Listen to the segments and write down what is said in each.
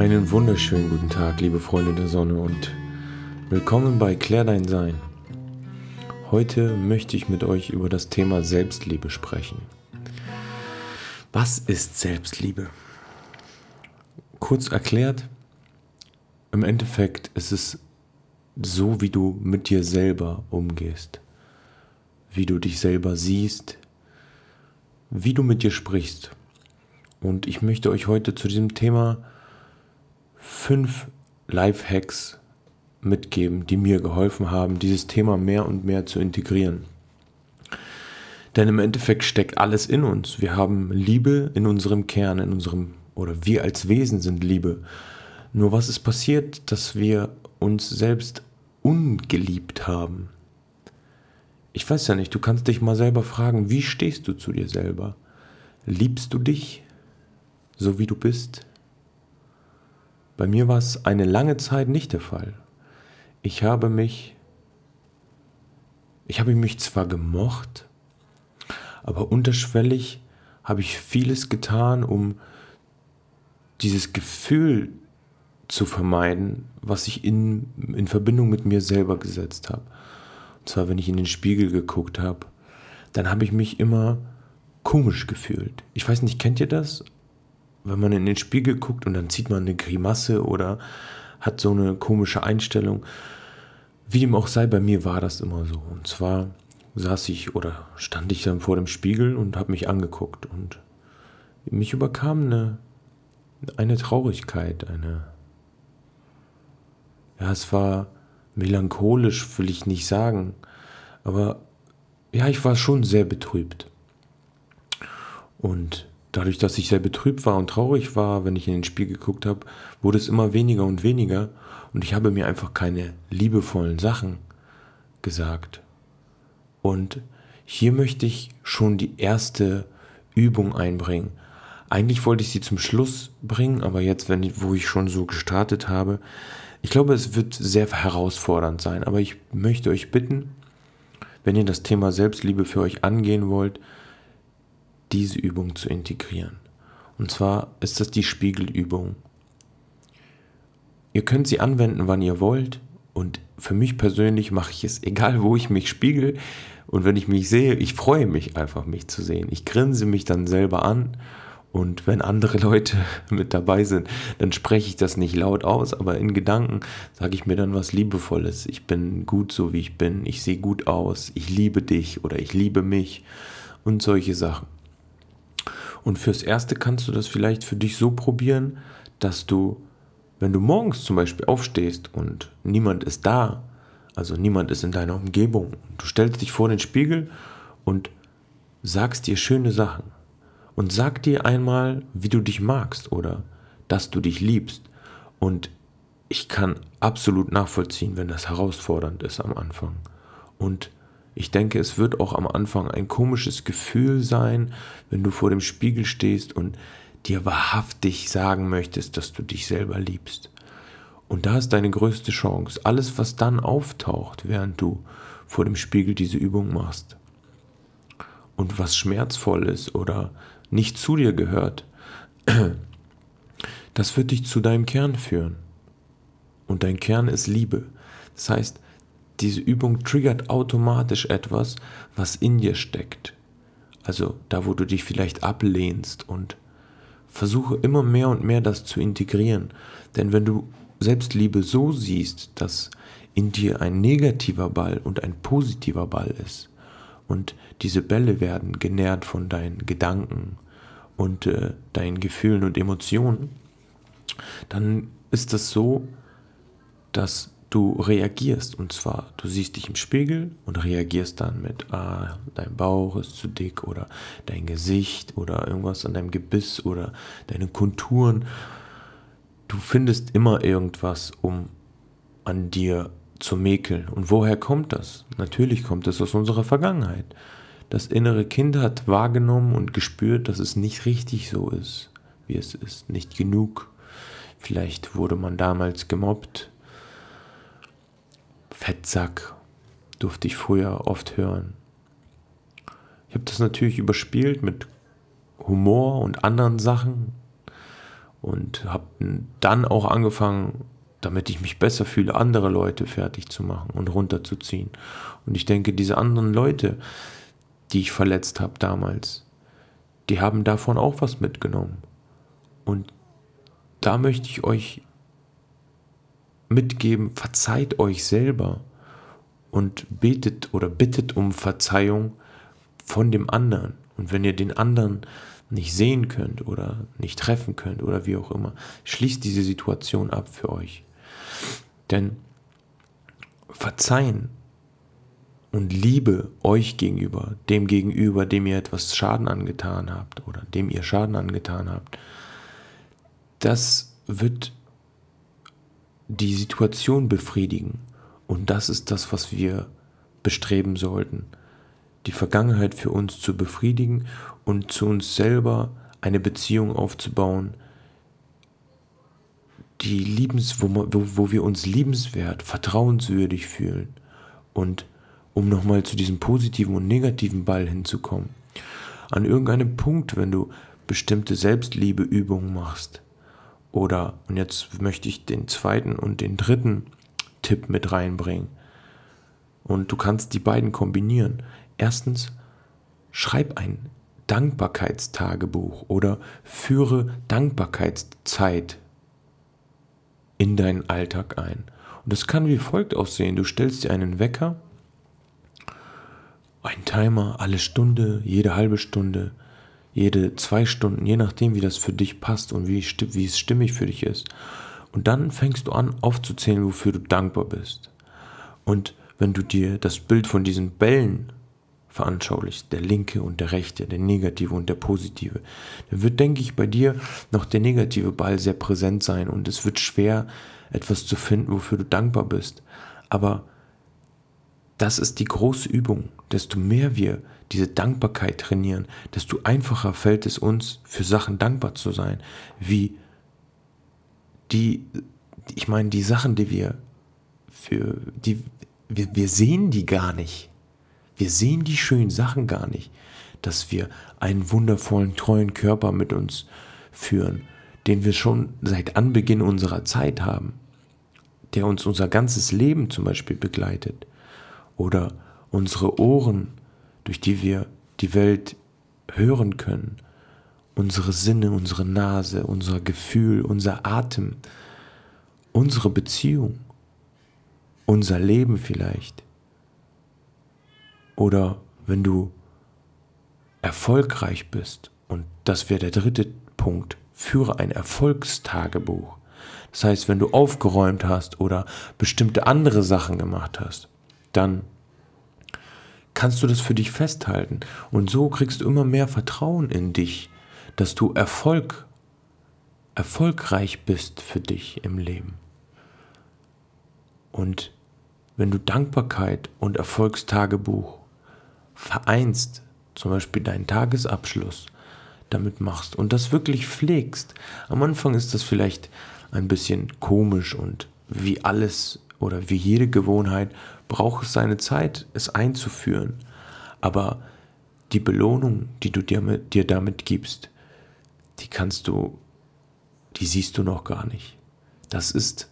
Einen wunderschönen guten Tag, liebe Freunde der Sonne und willkommen bei Klär dein Sein. Heute möchte ich mit euch über das Thema Selbstliebe sprechen. Was ist Selbstliebe? Kurz erklärt, im Endeffekt ist es so, wie du mit dir selber umgehst, wie du dich selber siehst, wie du mit dir sprichst. Und ich möchte euch heute zu diesem Thema fünf Lifehacks mitgeben, die mir geholfen haben, dieses Thema mehr und mehr zu integrieren. Denn im Endeffekt steckt alles in uns. Wir haben Liebe in unserem Kern, in unserem, oder wir als Wesen sind Liebe. Nur was ist passiert, dass wir uns selbst ungeliebt haben? Ich weiß ja nicht, du kannst dich mal selber fragen, wie stehst du zu dir selber? Liebst du dich, so wie du bist? Bei mir war es eine lange Zeit nicht der Fall. Ich habe mich, ich habe mich zwar gemocht, aber unterschwellig habe ich vieles getan, um dieses Gefühl zu vermeiden, was ich in, in Verbindung mit mir selber gesetzt habe. Und zwar, wenn ich in den Spiegel geguckt habe, dann habe ich mich immer komisch gefühlt. Ich weiß nicht, kennt ihr das? Wenn man in den Spiegel guckt und dann zieht man eine Grimasse oder hat so eine komische Einstellung. Wie dem auch sei, bei mir war das immer so. Und zwar saß ich oder stand ich dann vor dem Spiegel und habe mich angeguckt und mich überkam eine, eine Traurigkeit, eine, ja, es war melancholisch, will ich nicht sagen, aber ja, ich war schon sehr betrübt. Und dadurch, dass ich sehr betrübt war und traurig war, wenn ich in den Spiegel geguckt habe, wurde es immer weniger und weniger und ich habe mir einfach keine liebevollen Sachen gesagt. Und hier möchte ich schon die erste Übung einbringen. Eigentlich wollte ich sie zum Schluss bringen, aber jetzt, wenn wo ich schon so gestartet habe, ich glaube, es wird sehr herausfordernd sein. Aber ich möchte euch bitten, wenn ihr das Thema Selbstliebe für euch angehen wollt, diese Übung zu integrieren. Und zwar ist das die Spiegelübung. Ihr könnt sie anwenden, wann ihr wollt. Und für mich persönlich mache ich es, egal wo ich mich spiegel. Und wenn ich mich sehe, ich freue mich einfach, mich zu sehen. Ich grinse mich dann selber an. Und wenn andere Leute mit dabei sind, dann spreche ich das nicht laut aus, aber in Gedanken sage ich mir dann was Liebevolles. Ich bin gut so, wie ich bin. Ich sehe gut aus. Ich liebe dich oder ich liebe mich. Und solche Sachen. Und fürs Erste kannst du das vielleicht für dich so probieren, dass du, wenn du morgens zum Beispiel aufstehst und niemand ist da, also niemand ist in deiner Umgebung, du stellst dich vor den Spiegel und sagst dir schöne Sachen. Und sag dir einmal, wie du dich magst oder dass du dich liebst. Und ich kann absolut nachvollziehen, wenn das herausfordernd ist am Anfang. Und ich denke, es wird auch am Anfang ein komisches Gefühl sein, wenn du vor dem Spiegel stehst und dir wahrhaftig sagen möchtest, dass du dich selber liebst. Und da ist deine größte Chance. Alles, was dann auftaucht, während du vor dem Spiegel diese Übung machst und was schmerzvoll ist oder nicht zu dir gehört, das wird dich zu deinem Kern führen. Und dein Kern ist Liebe. Das heißt, diese Übung triggert automatisch etwas, was in dir steckt. Also da, wo du dich vielleicht ablehnst und versuche immer mehr und mehr das zu integrieren. Denn wenn du Selbstliebe so siehst, dass in dir ein negativer Ball und ein positiver Ball ist und diese Bälle werden genährt von deinen Gedanken und äh, deinen Gefühlen und Emotionen, dann ist das so, dass du reagierst. Und zwar, du siehst dich im Spiegel und reagierst dann mit, ah, dein Bauch ist zu dick oder dein Gesicht oder irgendwas an deinem Gebiss oder deine Konturen. Du findest immer irgendwas, um an dir zu mäkeln. Und woher kommt das? Natürlich kommt es aus unserer Vergangenheit. Das innere Kind hat wahrgenommen und gespürt, dass es nicht richtig so ist, wie es ist, nicht genug. Vielleicht wurde man damals gemobbt, Fettsack durfte ich früher oft hören. Ich habe das natürlich überspielt mit Humor und anderen Sachen. und habe dann auch angefangen, damit ich mich besser fühle, andere Leute fertig zu machen und runterzuziehen. Und ich denke, diese anderen Leute, die ich verletzt habe damals, die haben davon auch was mitgenommen. Und da möchte ich euch mitgeben, verzeiht euch selber und betet oder bittet um Verzeihung von dem anderen. Und wenn ihr den anderen nicht sehen könnt oder nicht treffen könnt oder wie auch immer, schließt diese Situation ab für euch. Denn Verzeihen und Liebe euch gegenüber, dem gegenüber, dem ihr etwas Schaden angetan habt oder dem ihr Schaden angetan habt, das wird die Situation befriedigen. Und das ist das, was wir bestreben sollten. Die Vergangenheit für uns zu befriedigen und zu uns selber eine Beziehung aufzubauen, die liebens, wo, wo, wo wir uns liebenswert, vertrauenswürdig fühlen. Und um nochmal zu diesem positiven und negativen Ball hinzukommen. An irgendeinem Punkt, wenn du bestimmte Selbstliebeübungen machst, oder, und jetzt möchte ich den zweiten und den dritten Tipp mit reinbringen. Und du kannst die beiden kombinieren. Erstens, schreib ein Dankbarkeitstagebuch oder führe Dankbarkeitszeit in deinen Alltag ein. Und das kann wie folgt aussehen. Du stellst dir einen Wecker, ein Timer alle Stunde, jede halbe Stunde, jede zwei Stunden, je nachdem, wie das für dich passt und wie, wie es stimmig für dich ist. Und dann fängst du an aufzuzählen, wofür du dankbar bist. Und wenn du dir das Bild von diesen Bällen veranschaulichst, der linke und der rechte, der negative und der positive, dann wird, denke ich, bei dir noch der negative Ball sehr präsent sein und es wird schwer, etwas zu finden, wofür du dankbar bist. Aber das ist die große Übung. Desto mehr wir diese Dankbarkeit trainieren, desto einfacher fällt es uns, für Sachen dankbar zu sein. Wie die, ich meine, die Sachen, die wir für, die, wir, wir sehen die gar nicht. Wir sehen die schönen Sachen gar nicht. Dass wir einen wundervollen, treuen Körper mit uns führen, den wir schon seit Anbeginn unserer Zeit haben, der uns unser ganzes Leben zum Beispiel begleitet. Oder unsere Ohren, durch die wir die Welt hören können, unsere Sinne, unsere Nase, unser Gefühl, unser Atem, unsere Beziehung, unser Leben vielleicht. Oder wenn du erfolgreich bist, und das wäre der dritte Punkt, führe ein Erfolgstagebuch. Das heißt, wenn du aufgeräumt hast oder bestimmte andere Sachen gemacht hast, dann kannst du das für dich festhalten. Und so kriegst du immer mehr Vertrauen in dich, dass du Erfolg, erfolgreich bist für dich im Leben. Und wenn du Dankbarkeit und Erfolgstagebuch vereinst, zum Beispiel deinen Tagesabschluss damit machst und das wirklich pflegst, am Anfang ist das vielleicht ein bisschen komisch und wie alles oder wie jede Gewohnheit braucht es seine Zeit, es einzuführen. Aber die Belohnung, die du dir, dir damit gibst, die kannst du, die siehst du noch gar nicht. Das ist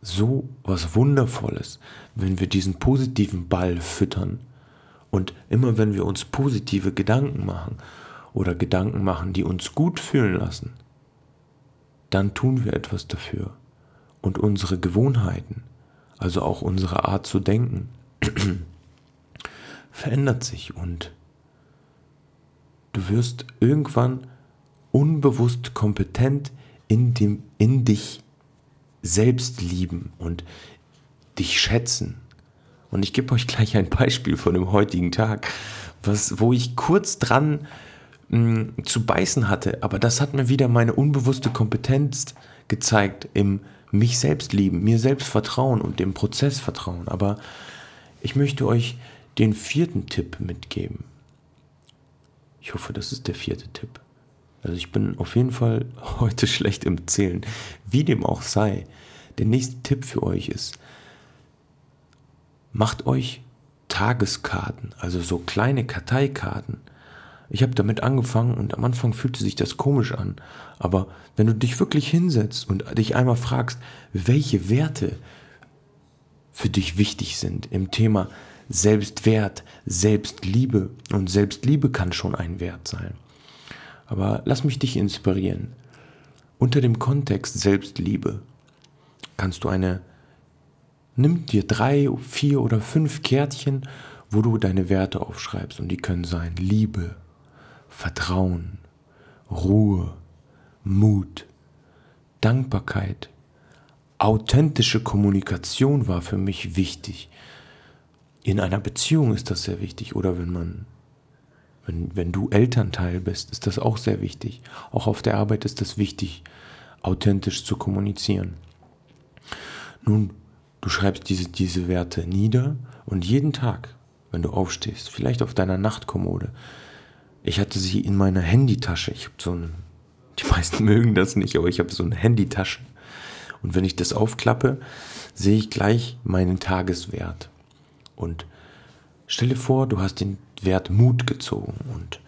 so was Wundervolles, wenn wir diesen positiven Ball füttern. Und immer wenn wir uns positive Gedanken machen oder Gedanken machen, die uns gut fühlen lassen, dann tun wir etwas dafür. Und unsere Gewohnheiten, also auch unsere Art zu denken, verändert sich und du wirst irgendwann unbewusst kompetent in, dem, in dich selbst lieben und dich schätzen. Und ich gebe euch gleich ein Beispiel von dem heutigen Tag, was, wo ich kurz dran mh, mm, zu beißen hatte, aber das hat mir wieder meine unbewusste Kompetenz gezeigt im mich selbst lieben, mir selbst vertrauen und dem Prozess vertrauen. Aber ich möchte euch den vierten Tipp mitgeben. Ich hoffe, das ist der vierte Tipp. Also ich bin auf jeden Fall heute schlecht im Zählen. Wie dem auch sei, der nächste Tipp für euch ist, macht euch Tageskarten, also so kleine Karteikarten Ich habe damit angefangen und am Anfang fühlte sich das komisch an. Aber wenn du dich wirklich hinsetzt und dich einmal fragst, welche Werte für dich wichtig sind im Thema Selbstwert, Selbstliebe und Selbstliebe kann schon ein Wert sein. Aber lass mich dich inspirieren. Unter dem Kontext Selbstliebe kannst du eine, nimm dir drei, vier oder fünf Kärtchen, wo du deine Werte aufschreibst und die können sein Liebe, Vertrauen, Ruhe, Mut, Dankbarkeit, authentische Kommunikation war für mich wichtig. In einer Beziehung ist das sehr wichtig oder wenn man wenn, wenn du Elternteil bist, ist das auch sehr wichtig. Auch auf der Arbeit ist das wichtig, authentisch zu kommunizieren. Nun, du schreibst diese, diese Werte nieder und jeden Tag, wenn du aufstehst, vielleicht auf deiner Nachtkommode, ich hatte sie in meiner Handytasche. Ich habe so eine, die meisten mögen das nicht, aber ich habe so eine Handytasche. Und wenn ich das aufklappe, sehe ich gleich meinen Tageswert. Und stelle vor, du hast den Wert Mut gezogen und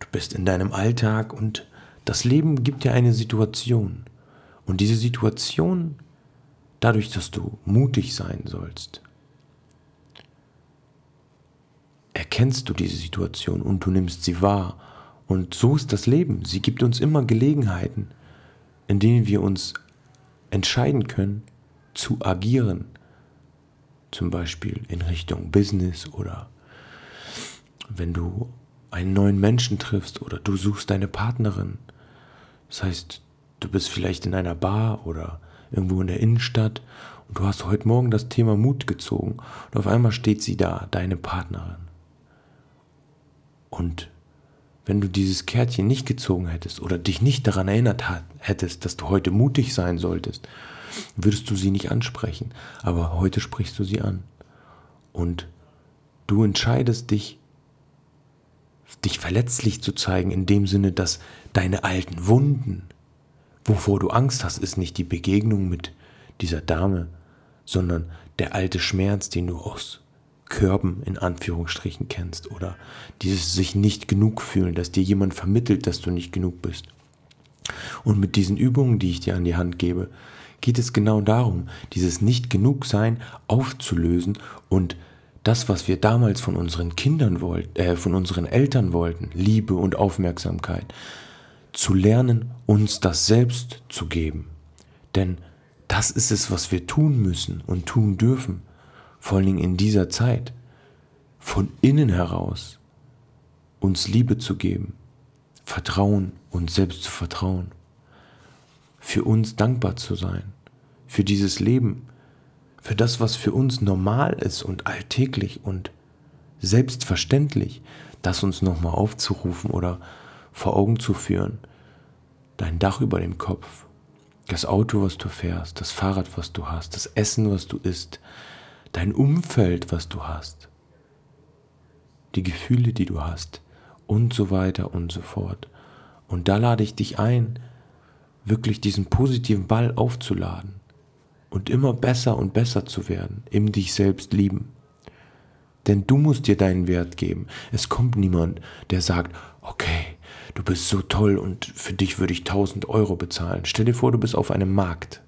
du bist in deinem Alltag und das Leben gibt dir eine Situation. Und diese Situation, dadurch, dass du mutig sein sollst, erkennst du diese Situation und du nimmst sie wahr. Und so ist das Leben. Sie gibt uns immer Gelegenheiten, in denen wir uns entscheiden können, zu agieren. Zum Beispiel in Richtung Business oder wenn du einen neuen Menschen triffst oder du suchst deine Partnerin. Das heißt, du bist vielleicht in einer Bar oder irgendwo in der Innenstadt und du hast heute Morgen das Thema Mut gezogen und auf einmal steht sie da, deine Partnerin. Und wenn du dieses Kärtchen nicht gezogen hättest oder dich nicht daran erinnert hättest, dass du heute mutig sein solltest, würdest du sie nicht ansprechen. Aber heute sprichst du sie an. Und du entscheidest dich, dich verletzlich zu zeigen, in dem Sinne, dass deine alten Wunden, wovor du Angst hast, ist nicht die Begegnung mit dieser Dame, sondern der alte Schmerz, den du aus Körben in Anführungsstrichen kennst oder dieses sich nicht genug fühlen, dass dir jemand vermittelt, dass du nicht genug bist. Und mit diesen Übungen, die ich dir an die Hand gebe, geht es genau darum, dieses nicht genug sein aufzulösen und das, was wir damals von unseren Kindern wollten, äh, von unseren Eltern wollten, Liebe und Aufmerksamkeit, zu lernen, uns das selbst zu geben. Denn das ist es, was wir tun müssen und tun dürfen vor allen Dingen in dieser Zeit, von innen heraus uns Liebe zu geben, Vertrauen, uns selbst zu vertrauen, für uns dankbar zu sein, für dieses Leben, für das, was für uns normal ist und alltäglich und selbstverständlich, das uns nochmal aufzurufen oder vor Augen zu führen. Dein Dach über dem Kopf, das Auto, was du fährst, das Fahrrad, was du hast, das Essen, was du isst, dein Umfeld, was du hast, die Gefühle, die du hast und so weiter und so fort. Und da lade ich dich ein, wirklich diesen positiven Ball aufzuladen und immer besser und besser zu werden, im dich selbst lieben. Denn du musst dir deinen Wert geben. Es kommt niemand, der sagt, okay, du bist so toll und für dich würde ich 1000 Euro bezahlen. Stell dir vor, du bist auf einem Markt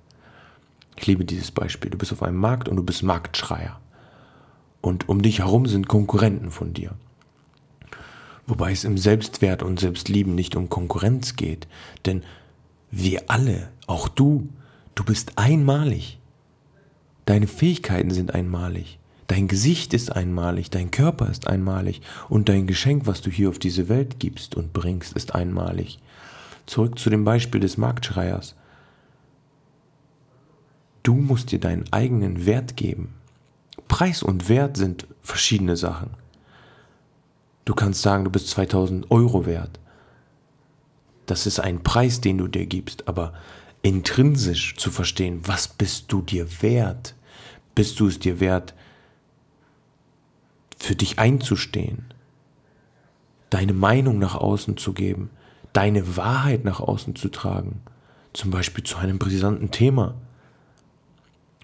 ich liebe dieses Beispiel. Du bist auf einem Markt und du bist Marktschreier. Und um dich herum sind Konkurrenten von dir. Wobei es im Selbstwert und Selbstlieben nicht um Konkurrenz geht. Denn wir alle, auch du, du bist einmalig. Deine Fähigkeiten sind einmalig. Dein Gesicht ist einmalig, dein Körper ist einmalig und dein Geschenk, was du hier auf diese Welt gibst und bringst, ist einmalig. Zurück zu dem Beispiel des Marktschreiers. Du musst dir deinen eigenen Wert geben. Preis und Wert sind verschiedene Sachen. Du kannst sagen, du bist 2000 Euro wert. Das ist ein Preis, den du dir gibst, aber intrinsisch zu verstehen, was bist du dir wert? Bist du es dir wert, für dich einzustehen, deine Meinung nach außen zu geben, deine Wahrheit nach außen zu tragen, zum Beispiel zu einem brisanten Thema,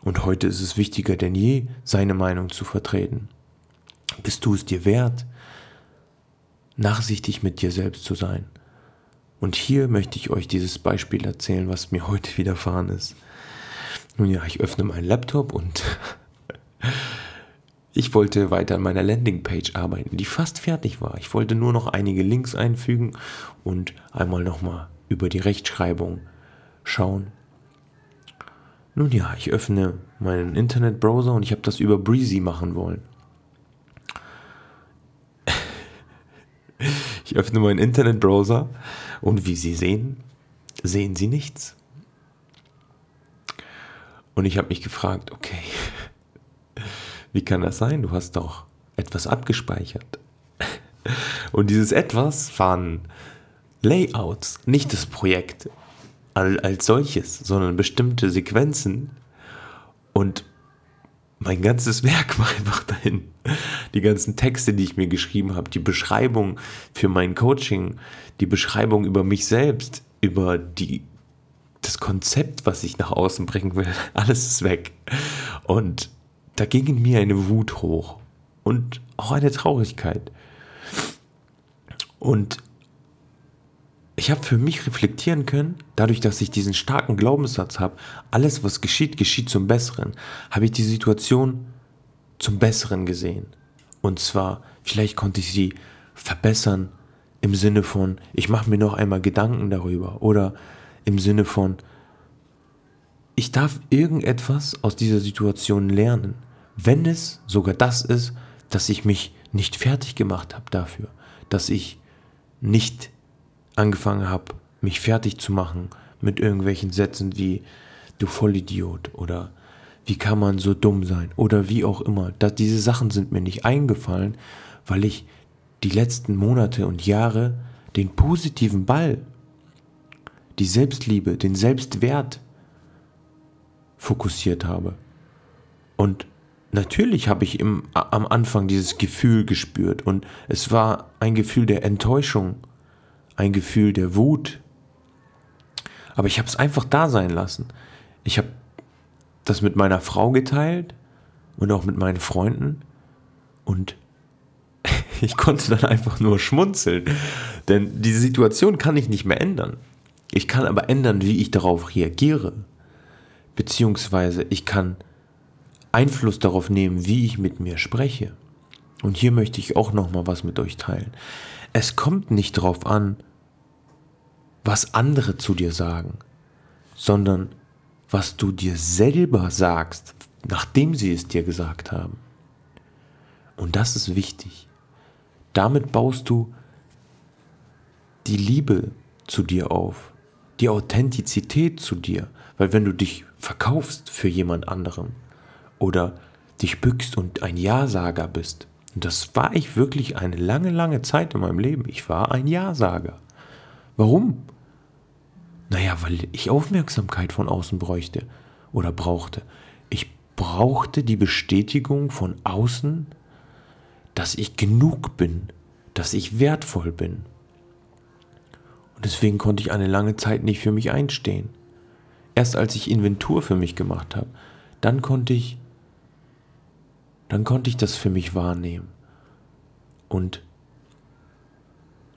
und heute ist es wichtiger denn je, seine Meinung zu vertreten. Bist du es dir wert, nachsichtig mit dir selbst zu sein. Und hier möchte ich euch dieses Beispiel erzählen, was mir heute widerfahren ist. Nun ja, ich öffne meinen Laptop und ich wollte weiter an meiner Landingpage arbeiten, die fast fertig war. Ich wollte nur noch einige Links einfügen und einmal nochmal über die Rechtschreibung schauen. Nun ja, ich öffne meinen Internetbrowser und ich habe das über Breezy machen wollen. Ich öffne meinen Internetbrowser und wie Sie sehen, sehen Sie nichts. Und ich habe mich gefragt, okay, wie kann das sein? Du hast doch etwas abgespeichert. Und dieses etwas waren Layouts, nicht das Projekt als solches, sondern bestimmte Sequenzen. Und mein ganzes Werk war einfach dahin. Die ganzen Texte, die ich mir geschrieben habe, die Beschreibung für mein Coaching, die Beschreibung über mich selbst, über die, das Konzept, was ich nach außen bringen will, alles ist weg. Und da ging in mir eine Wut hoch und auch eine Traurigkeit. Und ich habe für mich reflektieren können, dadurch, dass ich diesen starken Glaubenssatz habe, alles, was geschieht, geschieht zum Besseren, habe ich die Situation zum Besseren gesehen. Und zwar, vielleicht konnte ich sie verbessern im Sinne von, ich mache mir noch einmal Gedanken darüber oder im Sinne von, ich darf irgendetwas aus dieser Situation lernen, wenn es sogar das ist, dass ich mich nicht fertig gemacht habe dafür, dass ich nicht angefangen habe, mich fertig zu machen mit irgendwelchen Sätzen wie du Vollidiot oder wie kann man so dumm sein oder wie auch immer. Das, diese Sachen sind mir nicht eingefallen, weil ich die letzten Monate und Jahre den positiven Ball, die Selbstliebe, den Selbstwert fokussiert habe. Und natürlich habe ich im, am Anfang dieses Gefühl gespürt und es war ein Gefühl der Enttäuschung ein Gefühl der Wut. Aber ich habe es einfach da sein lassen. Ich habe das mit meiner Frau geteilt und auch mit meinen Freunden und ich konnte dann einfach nur schmunzeln. Denn diese Situation kann ich nicht mehr ändern. Ich kann aber ändern, wie ich darauf reagiere. Beziehungsweise ich kann Einfluss darauf nehmen, wie ich mit mir spreche. Und hier möchte ich auch nochmal was mit euch teilen. Es kommt nicht darauf an, was andere zu dir sagen, sondern was du dir selber sagst, nachdem sie es dir gesagt haben. Und das ist wichtig. Damit baust du die Liebe zu dir auf, die Authentizität zu dir, weil wenn du dich verkaufst für jemand anderem oder dich bückst und ein Ja-Sager bist, und das war ich wirklich eine lange, lange Zeit in meinem Leben, ich war ein Ja-Sager. Warum? Naja, weil ich Aufmerksamkeit von außen bräuchte oder brauchte. Ich brauchte die Bestätigung von außen, dass ich genug bin, dass ich wertvoll bin. Und deswegen konnte ich eine lange Zeit nicht für mich einstehen. Erst als ich Inventur für mich gemacht habe, dann konnte ich dann konnte ich das für mich wahrnehmen. Und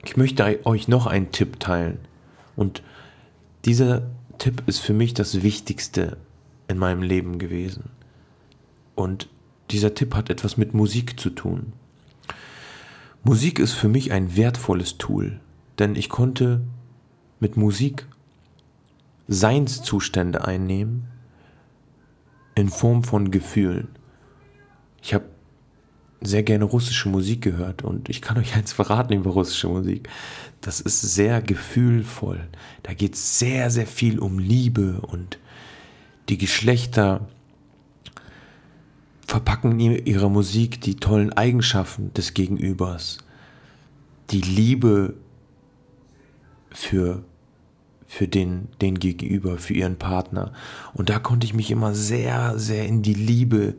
ich möchte euch noch einen Tipp teilen. Und dieser Tipp ist für mich das Wichtigste in meinem Leben gewesen. Und dieser Tipp hat etwas mit Musik zu tun. Musik ist für mich ein wertvolles Tool, denn ich konnte mit Musik Seinszustände einnehmen in Form von Gefühlen. Ich habe sehr gerne russische Musik gehört und ich kann euch eins verraten über russische Musik. Das ist sehr gefühlvoll. Da geht es sehr, sehr viel um Liebe und die Geschlechter verpacken in ihrer Musik die tollen Eigenschaften des Gegenübers, die Liebe für, für den, den Gegenüber, für ihren Partner. Und da konnte ich mich immer sehr, sehr in die Liebe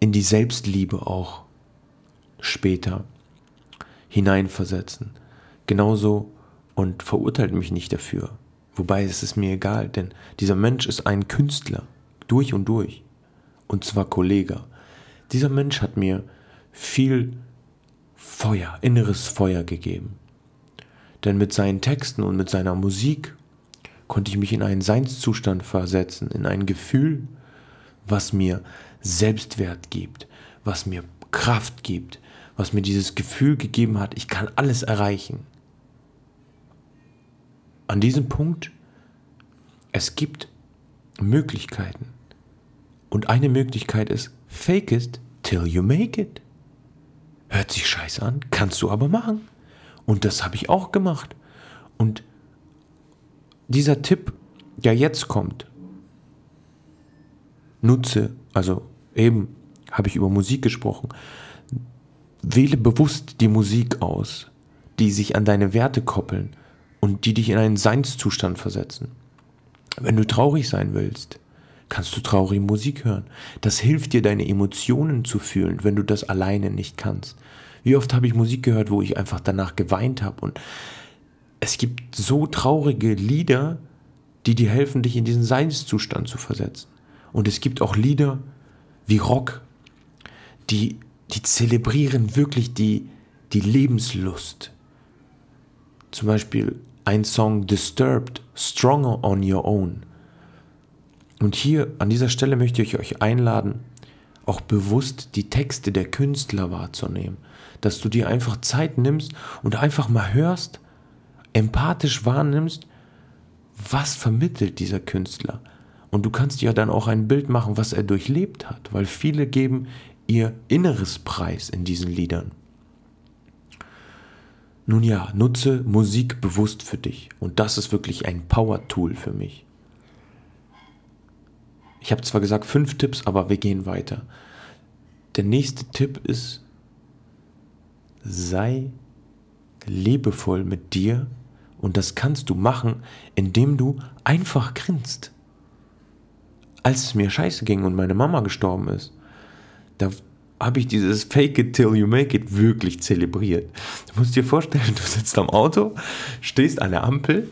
in die Selbstliebe auch später hineinversetzen. Genauso und verurteilt mich nicht dafür. Wobei es ist mir egal, denn dieser Mensch ist ein Künstler, durch und durch. Und zwar Kollege. Dieser Mensch hat mir viel Feuer, inneres Feuer gegeben. Denn mit seinen Texten und mit seiner Musik konnte ich mich in einen Seinszustand versetzen, in ein Gefühl, was mir Selbstwert gibt, was mir Kraft gibt, was mir dieses Gefühl gegeben hat, ich kann alles erreichen. An diesem Punkt, es gibt Möglichkeiten. Und eine Möglichkeit ist, fake it till you make it. Hört sich scheiße an, kannst du aber machen. Und das habe ich auch gemacht. Und dieser Tipp, der jetzt kommt, nutze, also eben habe ich über Musik gesprochen, wähle bewusst die Musik aus, die sich an deine Werte koppeln und die dich in einen Seinszustand versetzen. Wenn du traurig sein willst, kannst du traurige Musik hören. Das hilft dir, deine Emotionen zu fühlen, wenn du das alleine nicht kannst. Wie oft habe ich Musik gehört, wo ich einfach danach geweint habe. Und es gibt so traurige Lieder, die dir helfen, dich in diesen Seinszustand zu versetzen. Und es gibt auch Lieder wie Rock, die, die zelebrieren wirklich die, die Lebenslust. Zum Beispiel ein Song Disturbed, Stronger on Your Own. Und hier an dieser Stelle möchte ich euch einladen, auch bewusst die Texte der Künstler wahrzunehmen. Dass du dir einfach Zeit nimmst und einfach mal hörst, empathisch wahrnimmst, was vermittelt dieser Künstler. Und du kannst dir dann auch ein Bild machen, was er durchlebt hat, weil viele geben ihr Inneres preis in diesen Liedern. Nun ja, nutze Musik bewusst für dich. Und das ist wirklich ein Power-Tool für mich. Ich habe zwar gesagt fünf Tipps, aber wir gehen weiter. Der nächste Tipp ist, sei liebevoll mit dir und das kannst du machen, indem du einfach grinst. Als es mir scheiße ging und meine Mama gestorben ist, da habe ich dieses Fake it till you make it wirklich zelebriert. Du musst dir vorstellen, du sitzt am Auto, stehst an der Ampel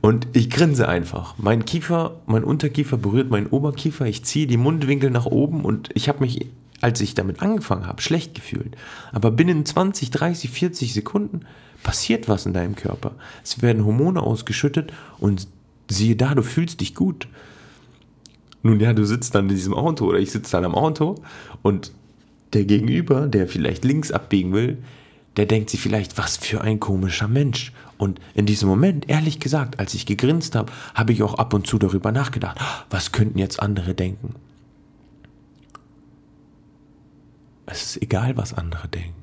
und ich grinse einfach. Mein Kiefer, mein Unterkiefer berührt meinen Oberkiefer, ich ziehe die Mundwinkel nach oben und ich habe mich, als ich damit angefangen habe, schlecht gefühlt. Aber binnen 20, 30, 40 Sekunden passiert was in deinem Körper. Es werden Hormone ausgeschüttet und siehe da, du fühlst dich gut. Nun ja, du sitzt dann in diesem Auto oder ich sitze dann am Auto und der Gegenüber, der vielleicht links abbiegen will, der denkt sich vielleicht, was für ein komischer Mensch. Und in diesem Moment, ehrlich gesagt, als ich gegrinst habe, habe ich auch ab und zu darüber nachgedacht, was könnten jetzt andere denken. Es ist egal, was andere denken.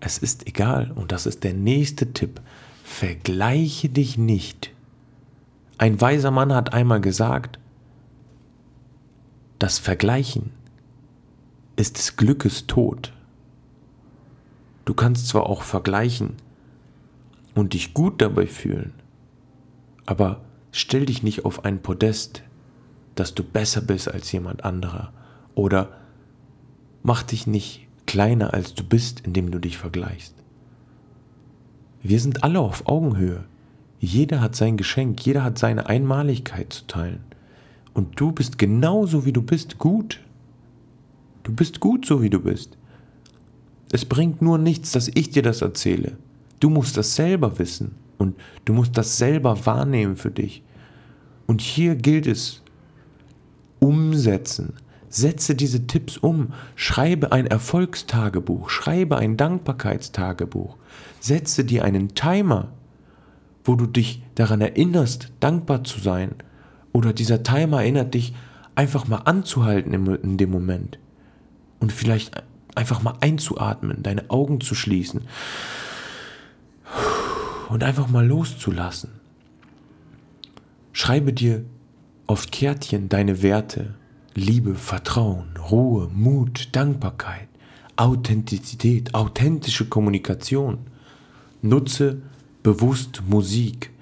Es ist egal, und das ist der nächste Tipp, vergleiche dich nicht. Ein weiser Mann hat einmal gesagt, das Vergleichen ist des Glückes Tod. Du kannst zwar auch vergleichen und dich gut dabei fühlen, aber stell dich nicht auf ein Podest, dass du besser bist als jemand anderer oder mach dich nicht kleiner als du bist, indem du dich vergleichst. Wir sind alle auf Augenhöhe. Jeder hat sein Geschenk, jeder hat seine Einmaligkeit zu teilen. Und du bist genauso wie du bist gut. Du bist gut so, wie du bist. Es bringt nur nichts, dass ich dir das erzähle. Du musst das selber wissen und du musst das selber wahrnehmen für dich. Und hier gilt es, umsetzen. Setze diese Tipps um. Schreibe ein Erfolgstagebuch. Schreibe ein Dankbarkeitstagebuch. Setze dir einen Timer, wo du dich daran erinnerst, dankbar zu sein. Oder dieser Timer erinnert dich, einfach mal anzuhalten in dem Moment und vielleicht einfach mal einzuatmen, deine Augen zu schließen und einfach mal loszulassen. Schreibe dir auf Kärtchen deine Werte, Liebe, Vertrauen, Ruhe, Mut, Dankbarkeit, Authentizität, authentische Kommunikation. Nutze bewusst Musik.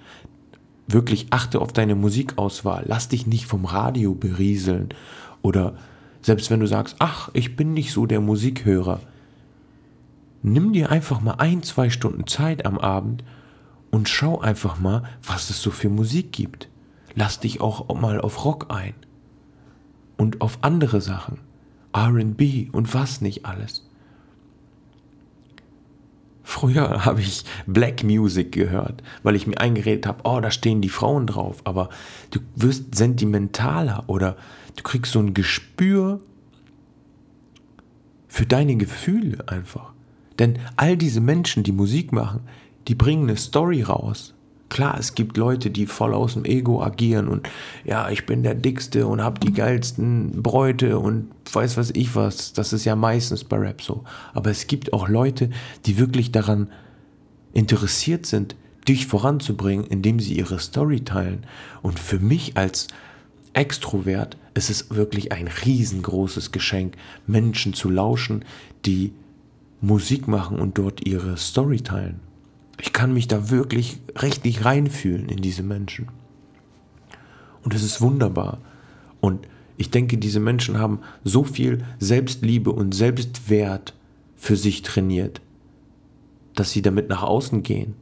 Wirklich achte auf deine Musikauswahl. Lass dich nicht vom Radio berieseln oder selbst wenn du sagst, ach, ich bin nicht so der Musikhörer. Nimm dir einfach mal ein, zwei Stunden Zeit am Abend und schau einfach mal, was es so für Musik gibt. Lass dich auch mal auf Rock ein. Und auf andere Sachen. RB und was nicht alles. Früher habe ich Black Music gehört, weil ich mir eingeredet habe, oh, da stehen die Frauen drauf. Aber du wirst sentimentaler oder du kriegst so ein Gespür für deine Gefühle einfach. Denn all diese Menschen, die Musik machen, die bringen eine Story raus. Klar, es gibt Leute, die voll aus dem Ego agieren und ja, ich bin der Dickste und hab die geilsten Bräute und weiß was ich was. Das ist ja meistens bei Rap so. Aber es gibt auch Leute, die wirklich daran interessiert sind, dich voranzubringen, indem sie ihre Story teilen. Und für mich als Extrovert ist es wirklich ein riesengroßes Geschenk, Menschen zu lauschen, die Musik machen und dort ihre Story teilen. Ich kann mich da wirklich richtig reinfühlen in diese Menschen. Und es ist wunderbar. Und ich denke, diese Menschen haben so viel Selbstliebe und Selbstwert für sich trainiert, dass sie damit nach außen gehen.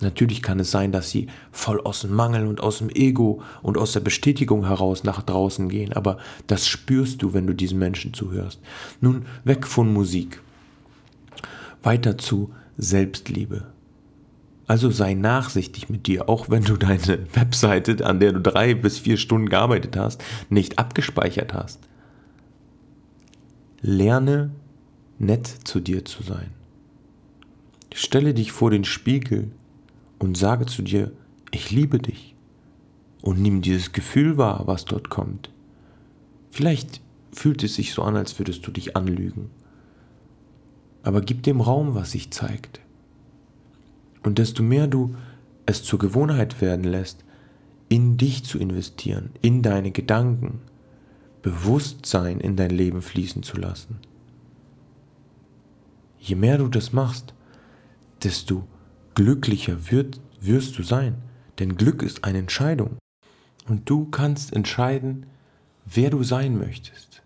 Natürlich kann es sein, dass sie voll aus dem Mangel und aus dem Ego und aus der Bestätigung heraus nach draußen gehen, aber das spürst du, wenn du diesen Menschen zuhörst. Nun weg von Musik. Weiter zu Selbstliebe. Also sei nachsichtig mit dir, auch wenn du deine Webseite, an der du drei bis vier Stunden gearbeitet hast, nicht abgespeichert hast. Lerne nett zu dir zu sein. Stelle dich vor den Spiegel und sage zu dir, ich liebe dich. Und nimm dieses Gefühl wahr, was dort kommt. Vielleicht fühlt es sich so an, als würdest du dich anlügen. Aber gib dem Raum, was sich zeigt. Und desto mehr du es zur Gewohnheit werden lässt, in dich zu investieren, in deine Gedanken, Bewusstsein in dein Leben fließen zu lassen. Je mehr du das machst, desto glücklicher wird, wirst du sein. Denn Glück ist eine Entscheidung. Und du kannst entscheiden, wer du sein möchtest.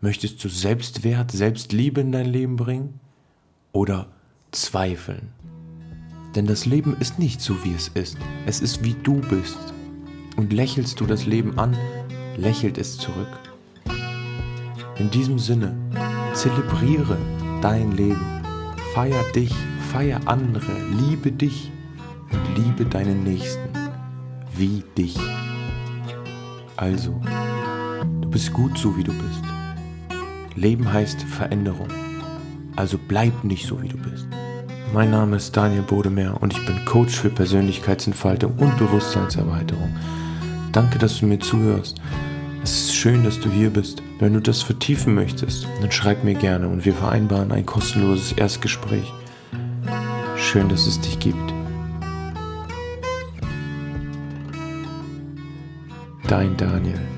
Möchtest du Selbstwert, Selbstliebe in dein Leben bringen? Oder zweifeln? Denn das Leben ist nicht so, wie es ist. Es ist, wie du bist. Und lächelst du das Leben an, lächelt es zurück. In diesem Sinne, zelebriere dein Leben. Feier dich, feier andere, liebe dich und liebe deinen Nächsten wie dich. Also, du bist gut so, wie du bist. Leben heißt Veränderung. Also bleib nicht so, wie du bist. Mein Name ist Daniel Bodemeer und ich bin Coach für Persönlichkeitsentfaltung und Bewusstseinserweiterung. Danke, dass du mir zuhörst. Es ist schön, dass du hier bist. Wenn du das vertiefen möchtest, dann schreib mir gerne und wir vereinbaren ein kostenloses Erstgespräch. Schön, dass es dich gibt. Dein Daniel.